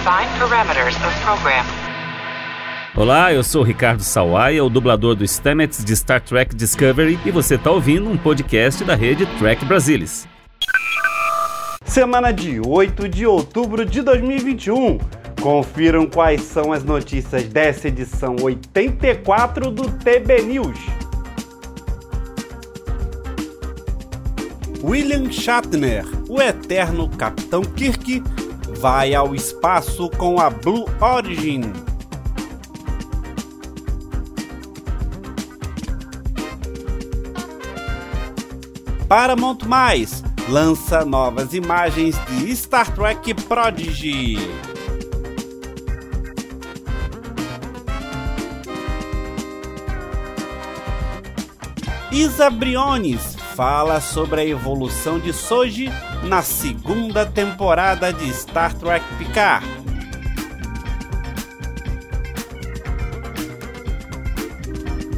Define parameters of program. Olá, eu sou Ricardo Sawaia, o dublador do Stamets de Star Trek Discovery, e você está ouvindo um podcast da rede Trek Brasilis. Semana de 8 de outubro de 2021. Confiram quais são as notícias dessa edição 84 do TB News. William Shatner, o eterno Capitão Kirk, vai ao espaço com a Blue Origin. Paramount Mais lança novas imagens de Star Trek Prodigy. Isa Briones fala sobre a evolução de Soji na segunda temporada de Star Trek Picard.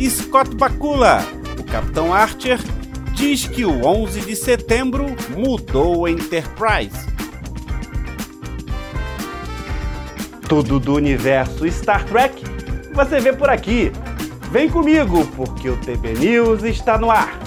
Scott Bakula, o Capitão Archer, diz que o 11 de setembro mudou a Enterprise. Tudo do universo Star Trek você vê por aqui. Vem comigo, porque o TB News está no ar.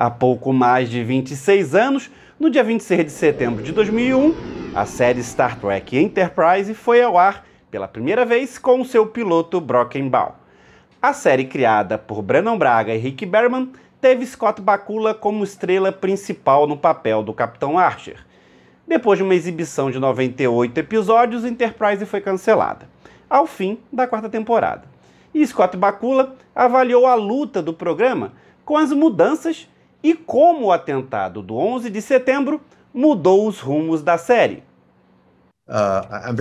Há pouco mais de 26 anos, no dia 26 de setembro de 2001, a série Star Trek Enterprise foi ao ar pela primeira vez com seu piloto Brockenbaugh. A série criada por Brandon Braga e Rick Berman teve Scott Bakula como estrela principal no papel do Capitão Archer. Depois de uma exibição de 98 episódios, Enterprise foi cancelada, ao fim da quarta temporada. E Scott Bakula avaliou a luta do programa com as mudanças e como o atentado do 11 de setembro mudou os rumos da série. Uh,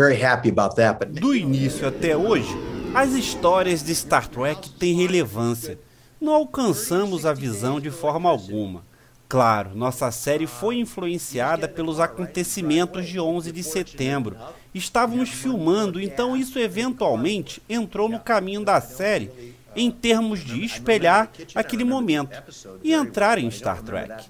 do início até hoje, as histórias de Star Trek têm relevância. Não alcançamos a visão de forma alguma. Claro, nossa série foi influenciada pelos acontecimentos de 11 de setembro. Estávamos filmando, então isso eventualmente entrou no caminho da série em termos de espelhar aquele momento e entrar em Star Trek.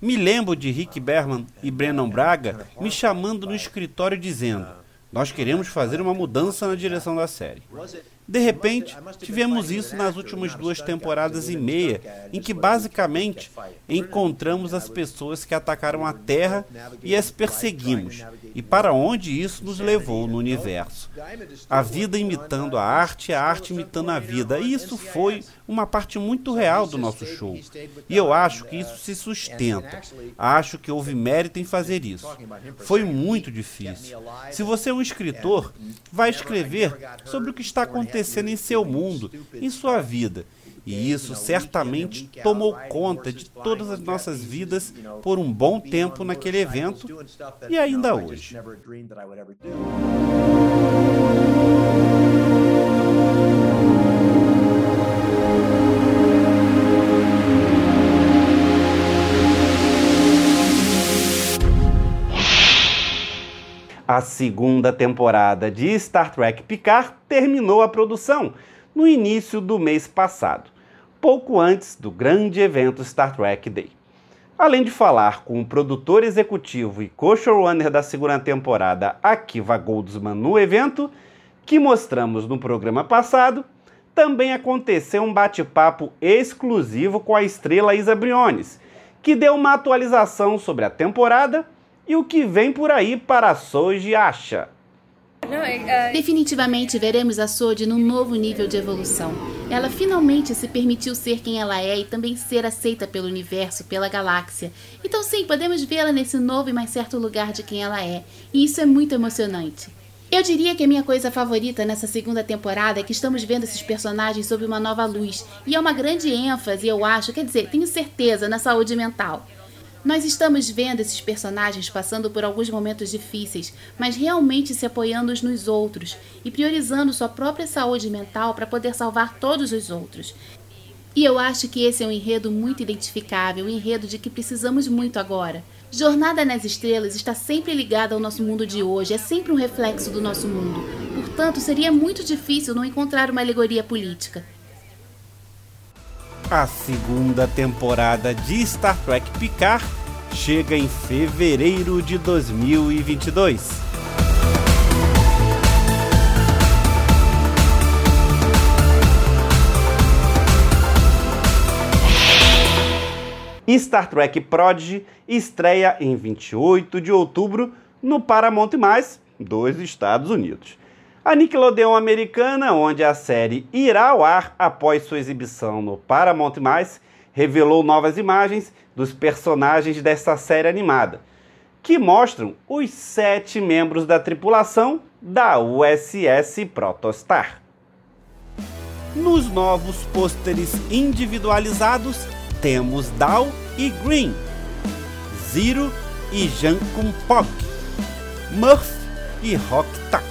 Me lembro de Rick Berman e Brennan Braga me chamando no escritório dizendo: Nós queremos fazer uma mudança na direção da série. De repente, tivemos isso nas últimas duas temporadas e meia, em que basicamente encontramos as pessoas que atacaram a Terra e as perseguimos, e para onde isso nos levou no universo. A vida imitando a arte, a arte imitando a vida. E isso foi uma parte muito real do nosso show. E eu acho que isso se sustenta. Acho que houve mérito em fazer isso. Foi muito difícil. Se você é um escritor, vai escrever sobre o que está acontecendo em seu mundo, em sua vida. E isso certamente tomou conta de todas as nossas vidas por um bom tempo naquele evento e ainda hoje. A segunda temporada de Star Trek Picard terminou a produção no início do mês passado, pouco antes do grande evento Star Trek Day. Além de falar com o produtor executivo e co-showrunner da segunda temporada, Akiva Goldsman, no evento, que mostramos no programa passado, também aconteceu um bate-papo exclusivo com a estrela Isa Briones, que deu uma atualização sobre a temporada e o que vem por aí para a Soji Acha. Definitivamente veremos a Sodi num novo nível de evolução. Ela finalmente se permitiu ser quem ela é e também ser aceita pelo universo, pela galáxia. Então, sim, podemos vê-la nesse novo e mais certo lugar de quem ela é. E isso é muito emocionante. Eu diria que a minha coisa favorita nessa segunda temporada é que estamos vendo esses personagens sob uma nova luz. E é uma grande ênfase, eu acho, quer dizer, tenho certeza, na saúde mental. Nós estamos vendo esses personagens passando por alguns momentos difíceis, mas realmente se apoiando uns nos outros e priorizando sua própria saúde mental para poder salvar todos os outros. E eu acho que esse é um enredo muito identificável, um enredo de que precisamos muito agora. Jornada nas Estrelas está sempre ligada ao nosso mundo de hoje, é sempre um reflexo do nosso mundo portanto, seria muito difícil não encontrar uma alegoria política. A segunda temporada de Star Trek Picard chega em fevereiro de 2022. Star Trek Prodigy estreia em 28 de outubro no Paramount+, dos Estados Unidos. A Nickelodeon americana, onde a série irá ao ar após sua exibição no Paramount+, revelou novas imagens dos personagens dessa série animada, que mostram os sete membros da tripulação da USS Protostar. Nos novos pôsteres individualizados, temos Dal e Green, Zero e Jankun Pog, Murph e Rock Tak,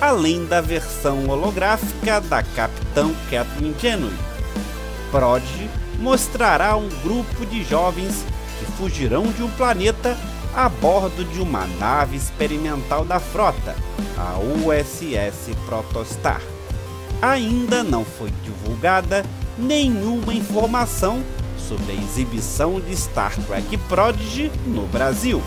além da versão holográfica da Capitão Kathleen Genway. Prodigy mostrará um grupo de jovens que fugirão de um planeta a bordo de uma nave experimental da frota, a USS Protostar. Ainda não foi divulgada nenhuma informação sobre a exibição de Star Trek Prodigy no Brasil.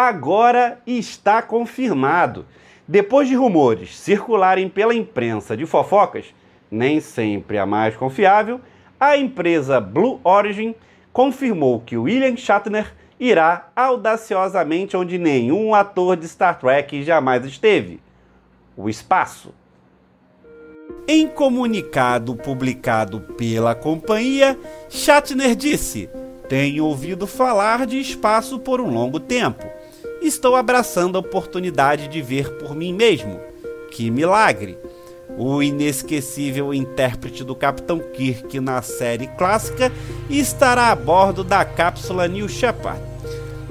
Agora está confirmado. Depois de rumores circularem pela imprensa de fofocas, nem sempre a mais confiável, a empresa Blue Origin confirmou que William Shatner irá audaciosamente onde nenhum ator de Star Trek jamais esteve o espaço. Em comunicado publicado pela companhia, Shatner disse: Tenho ouvido falar de espaço por um longo tempo. Estou abraçando a oportunidade de ver por mim mesmo. Que milagre! O inesquecível intérprete do Capitão Kirk na série clássica estará a bordo da cápsula New Shepard,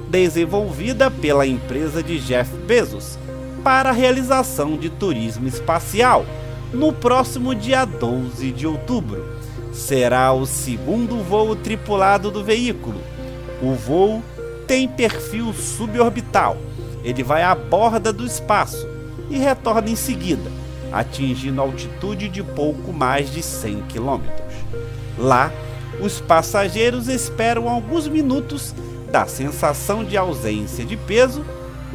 desenvolvida pela empresa de Jeff Bezos para a realização de turismo espacial no próximo dia 12 de outubro. Será o segundo voo tripulado do veículo. O voo tem perfil suborbital. Ele vai à borda do espaço e retorna em seguida, atingindo altitude de pouco mais de 100 km. Lá, os passageiros esperam alguns minutos da sensação de ausência de peso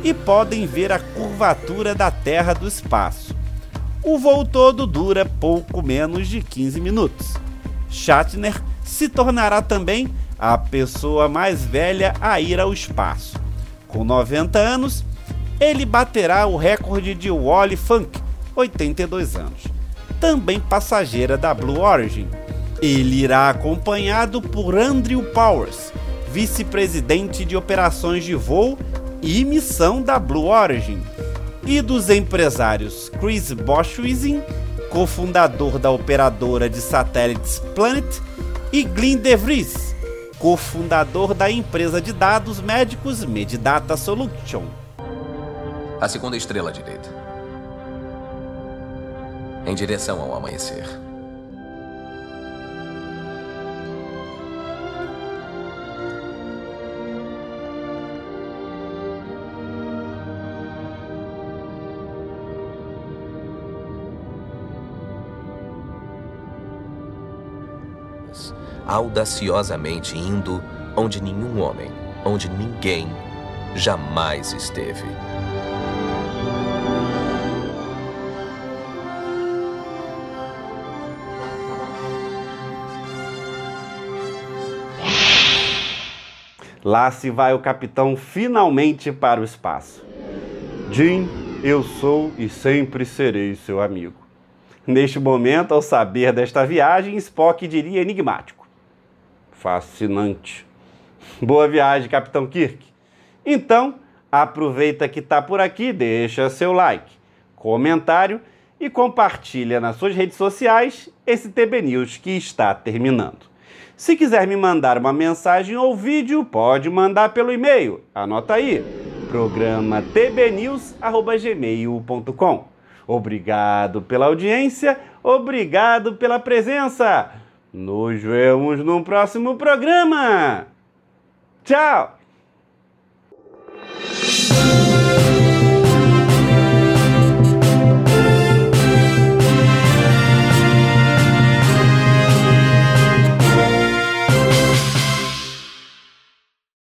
e podem ver a curvatura da Terra do espaço. O voo todo dura pouco menos de 15 minutos. Shatner se tornará também a pessoa mais velha a ir ao espaço. Com 90 anos, ele baterá o recorde de Wally Funk, 82 anos, também passageira da Blue Origin. Ele irá acompanhado por Andrew Powers, vice-presidente de operações de voo e missão da Blue Origin, e dos empresários Chris Boschwizin, cofundador da operadora de satélites Planet, e Glyn DeVries, cofundador da empresa de dados médicos Medidata Solution. A segunda estrela à direita. Em direção ao amanhecer. Audaciosamente indo onde nenhum homem, onde ninguém jamais esteve. Lá se vai o capitão finalmente para o espaço. Jim, eu sou e sempre serei seu amigo. Neste momento, ao saber desta viagem, Spock diria enigmático: Fascinante. Boa viagem, Capitão Kirk. Então, aproveita que está por aqui, deixa seu like, comentário e compartilha nas suas redes sociais esse TB News que está terminando. Se quiser me mandar uma mensagem ou vídeo, pode mandar pelo e-mail. Anota aí: programa tbnews@gmail.com. Obrigado pela audiência, obrigado pela presença. Nos vemos no próximo programa. Tchau!